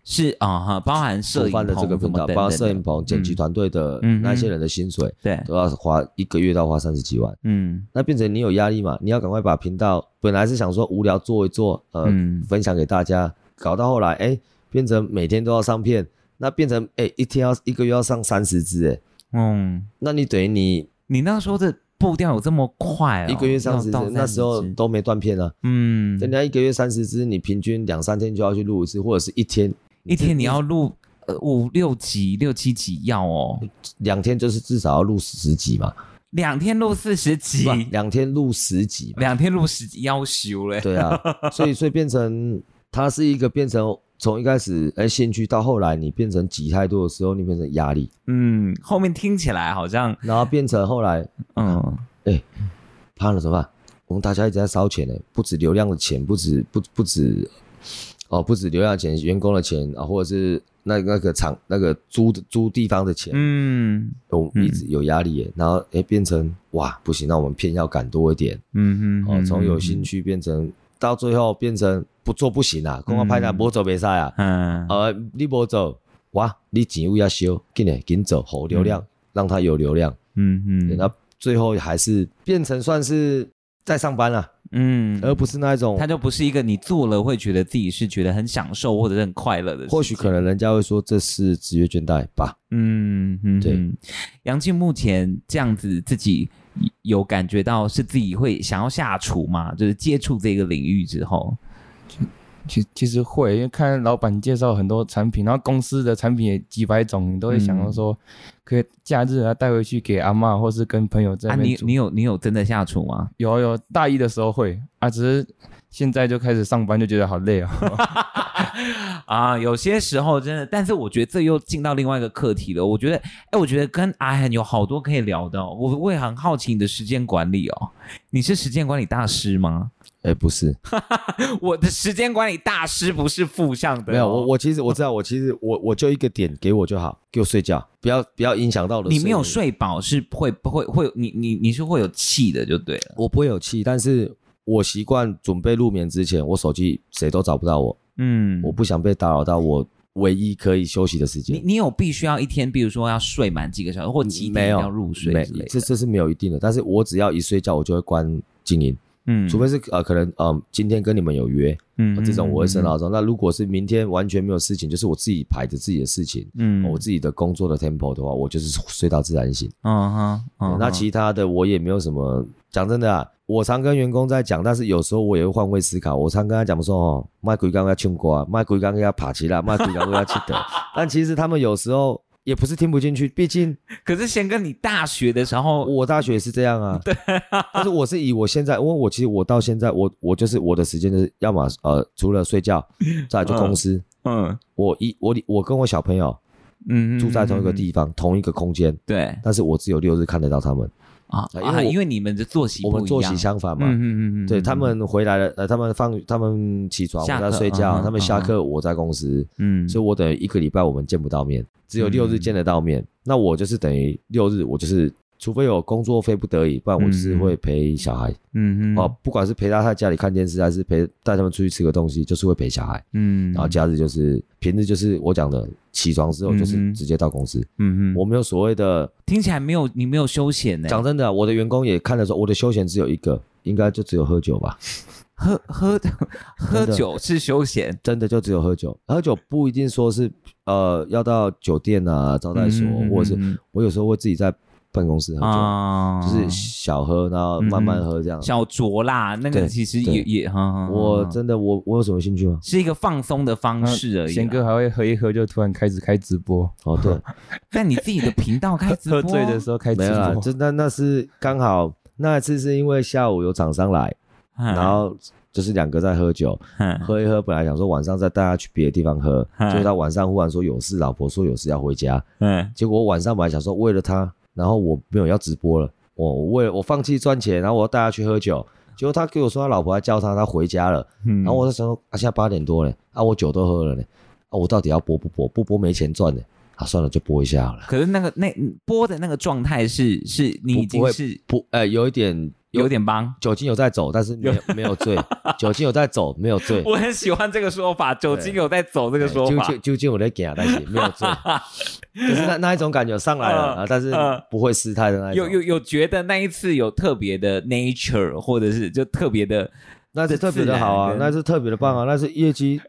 A: 是啊哈，包含摄影
B: 的这个频道，包括摄影棚、剪辑团队的那些人的薪水，对，都要花一个月都要花三十几万，嗯，那变成你有压力嘛？你要赶快把频道，本来是想说无聊做一做，呃，分享给大家，搞到后来，哎，变成每天都要上片，那变成哎一天要一个月要上三十支，哎，嗯，那你等于你
A: 你那时候的。步调有这么快啊、哦？
B: 一个月三十支，那时候都没断片啊。嗯，人家一个月三十支，你平均两三天就要去录一次，或者是一天
A: 一天你要录呃五六集、六七集要哦。
B: 两天就是至少要录十集嘛。
A: 两天录四十集，
B: 两天录十集，
A: 两天录十集要修嘞。
B: 对啊，所以所以变成它是一个变成。从一开始哎兴趣到后来你变成挤太多的时候，你变成压力。
A: 嗯，后面听起来好像，
B: 然后变成后来，嗯，哎，怕了怎么办？我们大家一直在烧钱呢，不止流量的钱，不止不不止，哦，不止流量钱，员工的钱啊，或者是那那个厂那个租的租地方的钱，嗯，都一直有压力耶。然后哎变成哇不行，那我们片要赶多一点。嗯哼，哦，从有兴趣变成。到最后变成不做不行啊！公告拍单不走比赛啊！嗯，呃，你不走哇，你钱又要修，紧嘞，紧走，好流量，让他有流量。嗯嗯，那最后还是变成算是在上班了。嗯，而不是那一种，
A: 它就不是一个你做了会觉得自己是觉得很享受或者是很快乐的。
B: 或许可能人家会说这是职业倦怠吧。嗯嗯，对。
A: 杨静目前这样子自己。有感觉到是自己会想要下厨吗？就是接触这个领域之后，
C: 其其实会，因为看老板介绍很多产品，然后公司的产品也几百种，你都会想到说，可以假日啊带回去给阿嬷，或是跟朋友在那。
A: 啊，你你有你有真的下厨吗？
C: 有有，大一的时候会啊，只是现在就开始上班就觉得好累啊。
A: 啊，有些时候真的，但是我觉得这又进到另外一个课题了。我觉得，哎，我觉得跟阿恒有好多可以聊的哦。我我也很好奇你的时间管理哦。你是时间管理大师吗？
B: 哎，不是，
A: 我的时间管理大师不是负向的哦。
B: 没有，我我其实我知道，我其实我我就一个点给我就好，给我睡觉，不要不要影响到了。
A: 你没有睡饱是会不会会你你你是会有气的就对了。
B: 我不会有气，但是我习惯准备入眠之前，我手机谁都找不到我。嗯，我不想被打扰到我唯一可以休息的时间。
A: 你你有必须要一天，比如说要睡满几个小时，或几点要入睡之类的？
B: 这这是没有一定的，但是我只要一睡觉，我就会关静音。嗯，除非是呃可能呃今天跟你们有约，嗯，这种我会设闹钟。那如果是明天完全没有事情，就是我自己排着自己的事情，嗯，我自己的工作的 tempo 的话，我就是睡到自然醒。嗯哼，那其他的我也没有什么。讲真的啊。我常跟员工在讲，但是有时候我也会换位思考。我常跟他讲说：“哦，卖鬼刚要唱歌，卖鬼刚要爬起来，卖鬼刚要记得。”但其实他们有时候也不是听不进去，毕竟。
A: 可是贤哥，你大学的时候，
B: 我大学也是这样啊。对。但是我是以我现在，因为我其实我到现在，我我就是我的时间就是要么呃，除了睡觉，再来就公司。嗯。嗯我一我我跟我小朋友，嗯，住在同一个地方，嗯、同一个空间。
A: 对。
B: 但是我只有六日看得到他们。
A: 啊，因为因为你们的作息
B: 我们作息相反嘛，嗯嗯嗯，对他们回来了，呃，他们放他们起床，我在睡觉，他们下课我在公司，嗯，所以我等于一个礼拜我们见不到面，只有六日见得到面，那我就是等于六日我就是。除非有工作非不得已，不然我就是会陪小孩。嗯嗯。哦，不管是陪他在家里看电视，还是陪带他们出去吃个东西，就是会陪小孩。嗯。然后假日就是平日就是我讲的，起床之后就是直接到公司。嗯嗯。我没有所谓的，
A: 听起来没有你没有休闲呢。
B: 讲真的，我的员工也看的时候，我的休闲只有一个，应该就只有喝酒吧。
A: 喝喝喝酒是休闲，
B: 真的就只有喝酒。喝酒不一定说是呃要到酒店啊招待所，或者是我有时候会自己在。办公室喝酒，就是小喝，然后慢慢喝这样。
A: 小酌啦，那个其实也也，
B: 我真的我我有什么兴趣吗？
A: 是一个放松的方式而已。
C: 贤哥还会喝一喝就突然开始开直播。
B: 哦，对，
A: 在你自己的频道开直播，
C: 喝醉的时候开直播，
B: 没有啦，就那那是刚好那一次是因为下午有厂商来，然后。就是两个在喝酒，喝一喝，本来想说晚上再带他去别的地方喝，结果他晚上忽然说有事，老婆说有事要回家，结果我晚上本来想说为了他，然后我没有要直播了，我为了我放弃赚钱，然后我要带他去喝酒，结果他给我说他老婆还叫他，他回家了，然后我在想说啊，现在八点多了，啊我酒都喝了呢，啊我到底要播不播？不播没钱赚呢，啊算了就播一下好了。
A: 可是那个那播的那个状态是是你已经是
B: 不不呃有一点。
A: 有点帮
B: 酒精有在走，但是没有没有醉。酒精有在走，没有醉。
A: 我很喜欢这个说法，酒精有在走这个说法。
B: 酒酒精我在给啊，但是没有醉，就是那那一种感觉上来了啊，但是不会失态的那一种。
A: 有有有觉得那一次有特别的 nature，或者是就特别的，
B: 那是特别的好啊，那是特别的棒啊，那是业绩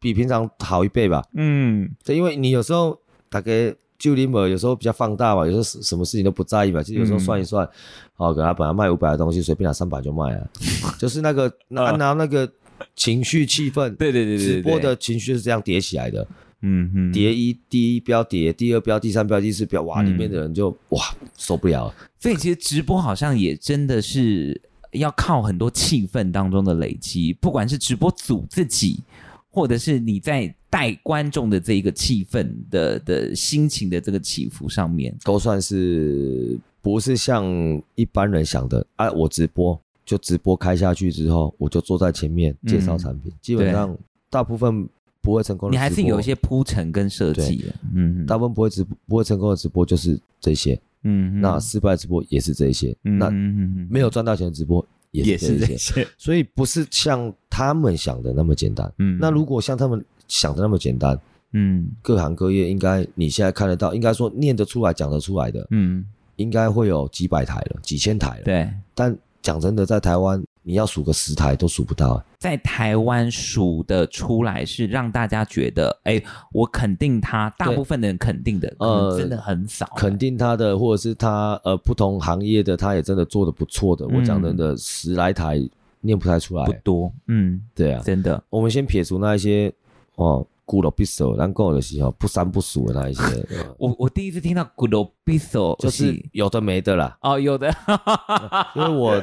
B: 比平常好一倍吧。嗯，对，因为你有时候大概。就你们有时候比较放大嘛，有时候什么事情都不在意嘛，就有时候算一算，哦、嗯，给他本来卖五百的东西，随便拿三百就卖了，就是那个拿拿那个情绪气氛，
A: 对对对对，
B: 直播的情绪是这样叠起来的，嗯嗯，叠一第一标叠，第二标，第三标，第四标，哇，里面的人就哇受不了了。
A: 所以其实直播好像也真的是要靠很多气氛当中的累积，不管是直播组自己。或者是你在带观众的这一个气氛的的心情的这个起伏上面，
B: 都算是不是像一般人想的。啊？我直播就直播开下去之后，我就坐在前面介绍产品，嗯、基本上大部分不会成功的。
A: 你还是有一些铺陈跟设计的，嗯，
B: 大部分不会直不会成功的直播就是这些，嗯，那失败直播也是这些，嗯、那没有赚到钱的直播。也是这些，所以不是像他们想的那么简单。嗯，那如果像他们想的那么简单，嗯，各行各业应该你现在看得到，应该说念得出来、讲得出来的，嗯，应该会有几百台了、几千台了。
A: 对，
B: 但讲真的，在台湾。你要数个十台都数不到，
A: 在台湾数得出来是让大家觉得，哎，我肯定他，大部分的人肯定的，呃，真的很少。
B: 肯定他的，或者是他呃不同行业的，他也真的做的不错的。我讲真的，十来台念不太出来，
A: 不多。嗯，
B: 对啊，
A: 真的。
B: 我们先撇除那一些哦。孤陋匕首，咱讲的时候不三不四的那一些。
A: 我我第一次听到孤陋匕首，
B: 就是有的没的啦。
A: 哦，有的，
B: 因为我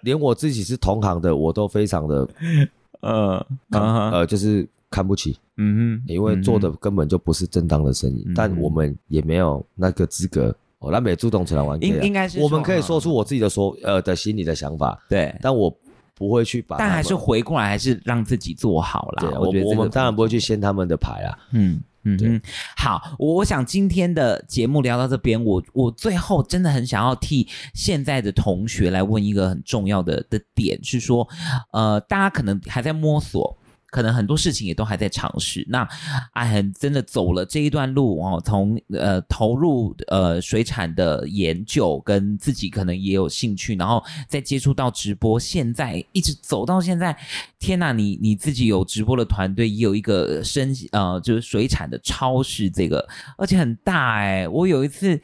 B: 连我自己是同行的，我都非常的，呃，呃，就是看不起。嗯哼，因为做的根本就不是正当的生意，但我们也没有那个资格。我南美主动出来玩，
A: 应应该是
B: 我们可以说出我自己的说呃的心里的想法。
A: 对，
B: 但我。不会去把，
A: 但还是回过来，还是让自己做好啦。
B: 对，我我们当然不会去掀他们的牌啊。
A: 嗯嗯嗯，对好，我想今天的节目聊到这边，我我最后真的很想要替现在的同学来问一个很重要的的点，是说，呃，大家可能还在摸索。可能很多事情也都还在尝试。那阿恒真的走了这一段路哦，从呃投入呃水产的研究，跟自己可能也有兴趣，然后再接触到直播，现在一直走到现在。天呐，你你自己有直播的团队，也有一个生呃就是水产的超市，这个而且很大哎。我有一次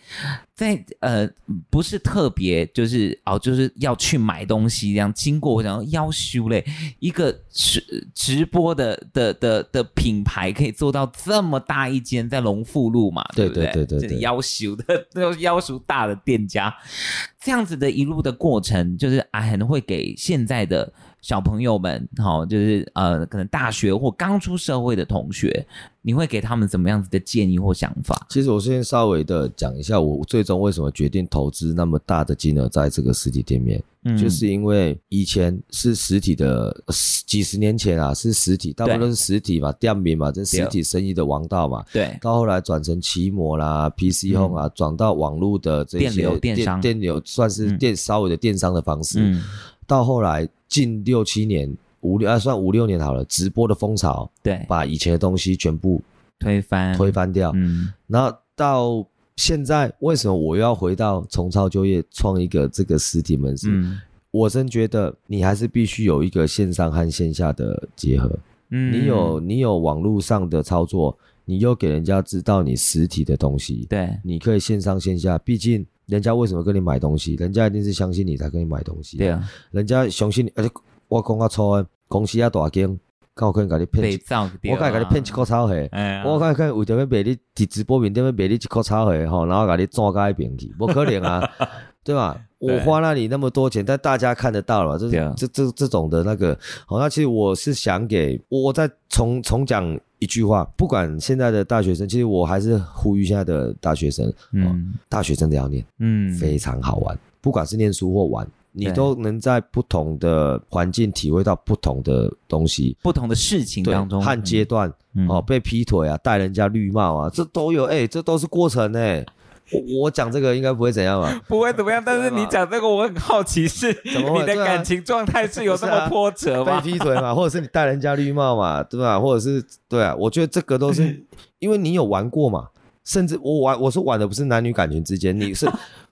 A: 在呃不是特别就是哦就是要去买东西这样经过，然后要要修嘞一个直直播的的的的品牌可以做到这么大一间，在龙富路嘛，对不对？对对对对，要修的那种要求大的店家，这样子的一路的过程，就是啊可能会给现在的。小朋友们，好，就是呃，可能大学或刚出社会的同学，你会给他们怎么样子的建议或想法？
B: 其实我先稍微的讲一下，我最终为什么决定投资那么大的金额在这个实体店面，嗯，就是因为以前是实体的，几十年前啊是实体，大部分都是实体嘛，店面嘛，这实体生意的王道嘛，
A: 对，
B: 到后来转成奇摩啦、PC Home 啊，转到网络的这些
A: 电流电商，
B: 电流算是电稍微的电商的方式，嗯，到后来。近六七年，五六啊，算五六年好了。直播的风潮，
A: 对，
B: 把以前的东西全部
A: 推翻，
B: 推翻掉。嗯，然后到现在，为什么我又要回到重操旧业，创一个这个实体门市？嗯，我真觉得你还是必须有一个线上和线下的结合。嗯，你有你有网络上的操作，你又给人家知道你实体的东西，
A: 对，
B: 你可以线上线下。毕竟人家为什么跟你买东西？人家一定是相信你才跟你买东西。
A: 对啊，
B: 人家相信你，而且我讲较粗，公司啊大间，看我可能给你骗，我可以给你骗一块炒货，我可以可以为着要卖你伫直播面顶要卖你一块炒货吼，然后给你转到一边去，不可能啊，对吧？我花了你那么多钱，但大家看得到了，这这这这种的那个，好，那其实我是想给我在从从讲一句话，不管现在的大学生，其实我还是呼吁现在的大学生，嗯，大学真的要念，嗯，非常好玩，不管是念书或玩，你都能在不同的环境体会到不同的东西，
A: 不同的事情当中。
B: 和阶段，哦，被劈腿啊，戴人家绿帽啊，这都有，哎，这都是过程呢。我讲这个应该不会怎样吧？
A: 不会怎么样，但是你讲这个，我很好奇，是你的感情状态是有这么 波折吗？
B: 被劈腿嘛，或者是你戴人家绿帽嘛，对吧？或者是对啊，我觉得这个都是因为你有玩过嘛，甚至我玩，我说玩的不是男女感情之间，你是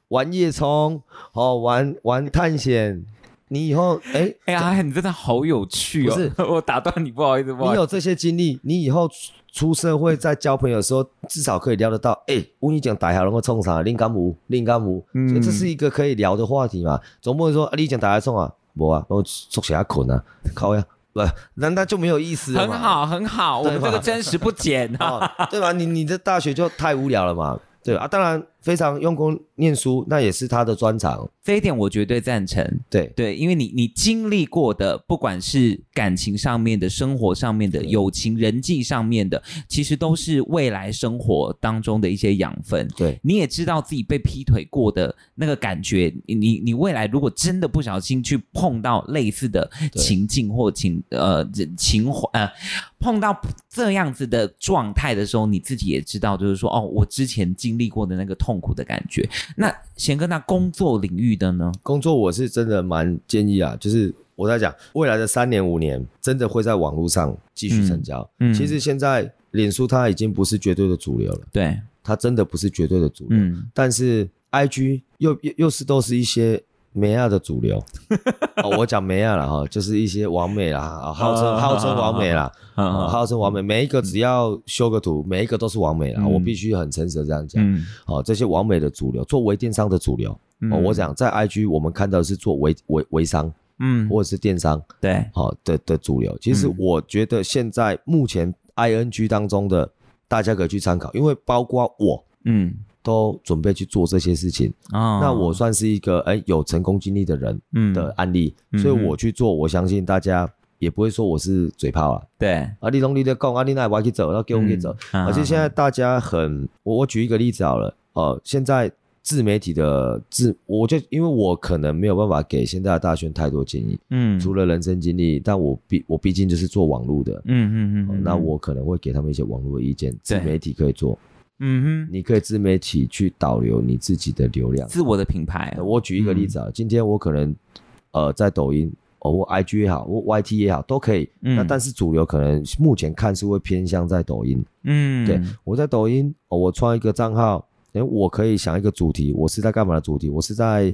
B: 玩夜冲，哦，玩玩探险。你以后 哎
A: 哎呀，你真的好有趣哦！不是 我打断你，不好意思，不好意思。
B: 你有这些经历，你以后出社会在交朋友的时候，至少可以聊得到。哎，我跟你讲，大侠能够冲啥？林干武，林干武，所以这是一个可以聊的话题嘛？总不能说啊，你讲大侠冲啊，不啊，我坐下困啊，靠呀，不，难道就没有意思？
A: 很好，很好，我们这个真实不减啊，
B: 对吧？你你的大学就太无聊了嘛？对啊，当然非常用功念书，那也是他的专长。
A: 这一点我绝对赞成。
B: 对
A: 对，因为你你经历过的，不管是感情上面的、生活上面的、友情、人际上面的，其实都是未来生活当中的一些养分。
B: 对，
A: 你也知道自己被劈腿过的那个感觉，你你未来如果真的不小心去碰到类似的情境或情呃情怀呃碰到这样子的状态的时候，你自己也知道，就是说哦，我之前经历过的那个痛苦的感觉。那贤哥，那工作领域的呢？
B: 工作我是真的蛮建议啊，就是我在讲未来的三年五年，真的会在网络上继续成交。嗯，其实现在脸书它已经不是绝对的主流了，
A: 对，
B: 它真的不是绝对的主流。嗯，但是 IG 又又又是都是一些。美亚的主流，哦，我讲美亚了哈，就是一些完美啦，号称号称完美啦，号称完美，每一个只要修个图，每一个都是完美啦，我必须很诚实的这样讲，好，这些完美的主流，做微电商的主流，哦，我讲在 IG 我们看到的是做微微微商，嗯，或者是电商，
A: 对，
B: 好的的主流，其实我觉得现在目前 ING 当中的大家可以去参考，因为包括我，嗯。都准备去做这些事情，哦、那我算是一个哎、欸、有成功经历的人的案例，嗯、所以我去做，我相信大家也不会说我是嘴炮啊。
A: 对，
B: 啊，你拢你在讲，啊，你那我去走，然后给我去走。嗯、而且现在大家很，我我举一个例子好了，哦、呃，现在自媒体的自，我就因为我可能没有办法给现在的大学太多建议，嗯，除了人生经历，但我毕我毕竟就是做网络的，嗯嗯嗯，那我可能会给他们一些网络的意见，自媒体可以做。嗯哼，你可以自媒体去导流你自己的流量，
A: 自我的品牌。
B: 我举一个例子啊，嗯、今天我可能呃在抖音，哦，我 IG 也好，我 YT 也好，都可以。嗯、那但是主流可能目前看是会偏向在抖音。嗯，对，我在抖音，哦，我创一个账号，诶，我可以想一个主题，我是在干嘛的主题？我是在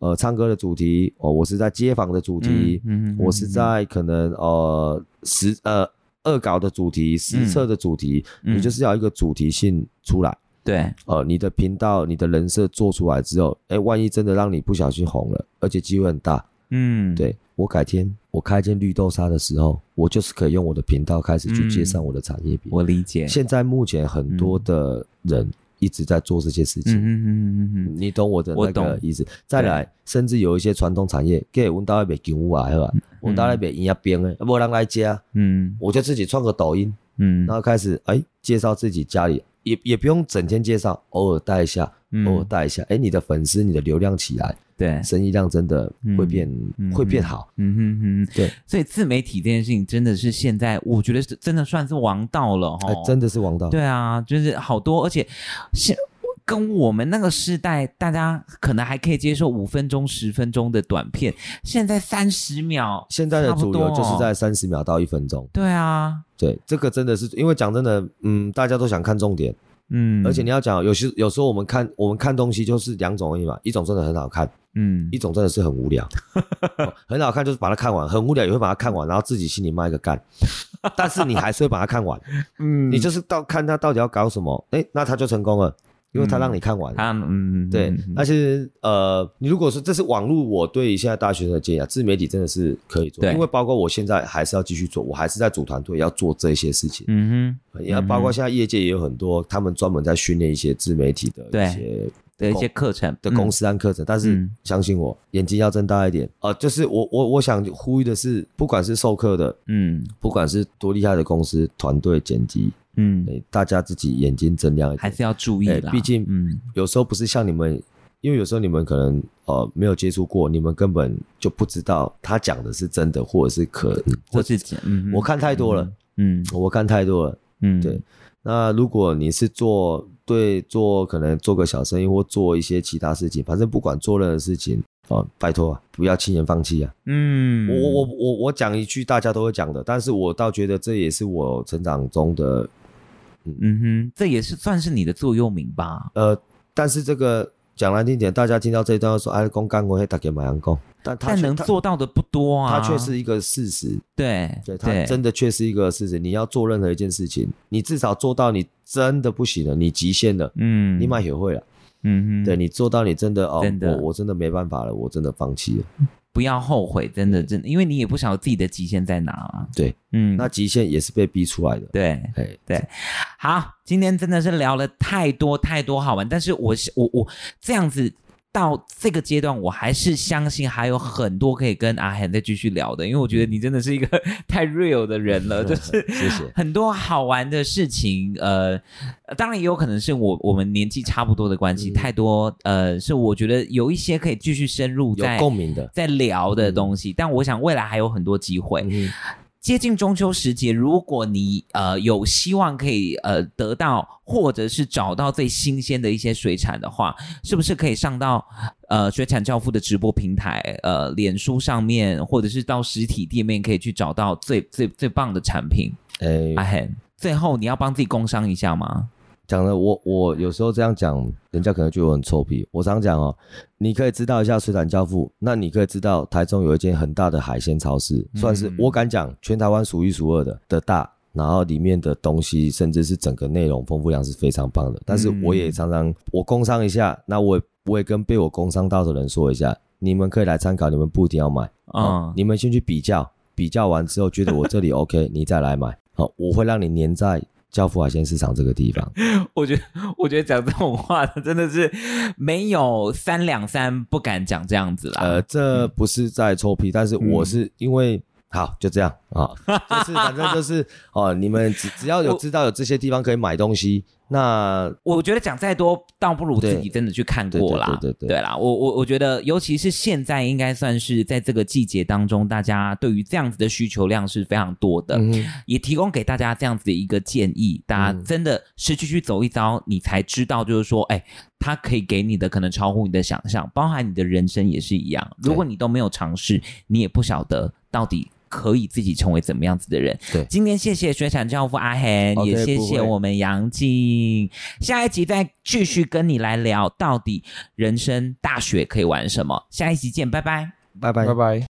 B: 呃唱歌的主题，哦，我是在街访的主题，嗯，嗯我是在可能呃十呃。恶搞的主题、实测的主题，嗯、你就是要一个主题性出来。
A: 对，
B: 呃，你的频道、你的人设做出来之后，哎，万一真的让你不小心红了，而且机会很大。嗯，对，我改天我开间绿豆沙的时候，我就是可以用我的频道开始去介绍我的产业别。
A: 我理解。
B: 现在目前很多的人。嗯一直在做这些事情，嗯嗯嗯嗯，你懂我的那个意思。再来，甚至有一些传统产业，给我们到那边景物啊，是吧？我们到那边营业边诶，没人来接，嗯，我就自己创个抖音，嗯，然后开始哎介绍自己家里，也也不用整天介绍，偶尔带一下，偶尔带一下，哎，你的粉丝、你的流量起来。对，生意量真的会变，嗯、会变好。嗯哼哼，对，
A: 所以自媒体这件事情真的是现在，我觉得是真的算是王道了哈、
B: 欸。真的是王道。
A: 对啊，就是好多，而且现跟我们那个时代，大家可能还可以接受五分钟、十分钟的短片，现在三十秒，
B: 现在的主流就是在三十秒到一分钟。
A: 对啊，
B: 对，这个真的是因为讲真的，嗯，大家都想看重点。嗯，而且你要讲，有时有时候我们看我们看东西就是两种而已嘛，一种真的很好看，嗯，一种真的是很无聊，哦，很好看就是把它看完，很无聊也会把它看完，然后自己心里骂一个干，但是你还是会把它看完，嗯，你就是到看他到底要搞什么，诶，那他就成功了。因为他让你看完。
A: 他嗯，
B: 对。那其实呃，你如果说这是网络，我对现在大学生的建议啊，自媒体真的是可以做，因为包括我现在还是要继续做，我还是在组团队要做这些事情。嗯哼。也包括现在业界也有很多，他们专门在训练一些自媒体的一些。
A: 的一些课程
B: 的公司和课程，嗯、但是相信我，眼睛要睁大一点啊、呃！就是我我我想呼吁的是，不管是授课的，嗯，不管是多厉害的公司团队剪辑，嗯，大家自己眼睛睁亮一点，
A: 还是要注意啦。
B: 毕竟，嗯，有时候不是像你们，因为有时候你们可能呃没有接触过，你们根本就不知道他讲的是真的，或者是可能，或是嗯，我看太多了，嗯，我看太多了，嗯，对。那如果你是做对做可能做个小生意或做一些其他事情，反正不管做任何事情哦，拜托啊，不要轻言放弃啊。嗯，我我我我我讲一句大家都会讲的，但是我倒觉得这也是我成长中的，
A: 嗯，嗯哼，这也是算是你的座右铭吧。
B: 呃，但是这个。讲难听点，大家听到这一段说：“哎，公干我会打给马阳公。”但他
A: 但能做到的不多啊，
B: 它却是一个事实。
A: 对，
B: 对他真的却是一个事实。你要做任何一件事情，你至少做到你真的不行了，你极限了，嗯，你蛮学会了，嗯哼，对你做到你真的哦，真的我我真的没办法了，我真的放弃了。
A: 不要后悔，真的，真的，因为你也不晓得自己的极限在哪啊。
B: 对，嗯，那极限也是被逼出来的。
A: 对，对，对。好，今天真的是聊了太多太多好玩，但是我我我这样子。到这个阶段，我还是相信还有很多可以跟阿涵再继续聊的，因为我觉得你真的是一个 太 real 的人了，就是很多好玩的事情。呃，当然也有可能是我我们年纪差不多的关系，太多呃，是我觉得有一些可以继续深入在
B: 有共鸣的
A: 在聊的东西，但我想未来还有很多机会。接近中秋时节，如果你呃有希望可以呃得到或者是找到最新鲜的一些水产的话，是不是可以上到呃水产教父的直播平台呃脸书上面，或者是到实体店面可以去找到最最最棒的产品？哎，阿恒，最后你要帮自己工商一下吗？
B: 讲的我我有时候这样讲，人家可能觉得我很臭屁。我常讲哦，你可以知道一下水产教父，那你可以知道台中有一间很大的海鲜超市，算是我敢讲全台湾数一数二的的大，然后里面的东西甚至是整个内容丰富量是非常棒的。但是我也常常我工商一下，那我我也跟被我工商到的人说一下，你们可以来参考，你们不一定要买啊，你们先去比较，比较完之后觉得我这里 OK，你再来买。好，我会让你粘在。教父海鲜市场这个地方，
A: 我觉得，我觉得讲这种话的真的是没有三两三不敢讲这样子啦。
B: 呃，这不是在臭屁，但是我是因为。好，就这样啊，就是反正就是哦，你们只只要有知道有这些地方可以买东西，那
A: 我觉得讲再多，倒不如自己真的去看过啦。对对对，对啦，我我我觉得，尤其是现在，应该算是在这个季节当中，大家对于这样子的需求量是非常多的，嗯、也提供给大家这样子的一个建议，大家真的实际去走一遭，你才知道，就是说，哎，它可以给你的可能超乎你的想象，包含你的人生也是一样。如果你都没有尝试，你也不晓得到底。可以自己成为怎么样子的人？
B: 对，
A: 今天谢谢水产教父阿恒也谢谢我们杨静。下一集再继续跟你来聊，到底人生大学可以玩什么？下一集见，拜拜，
B: 拜拜，拜拜。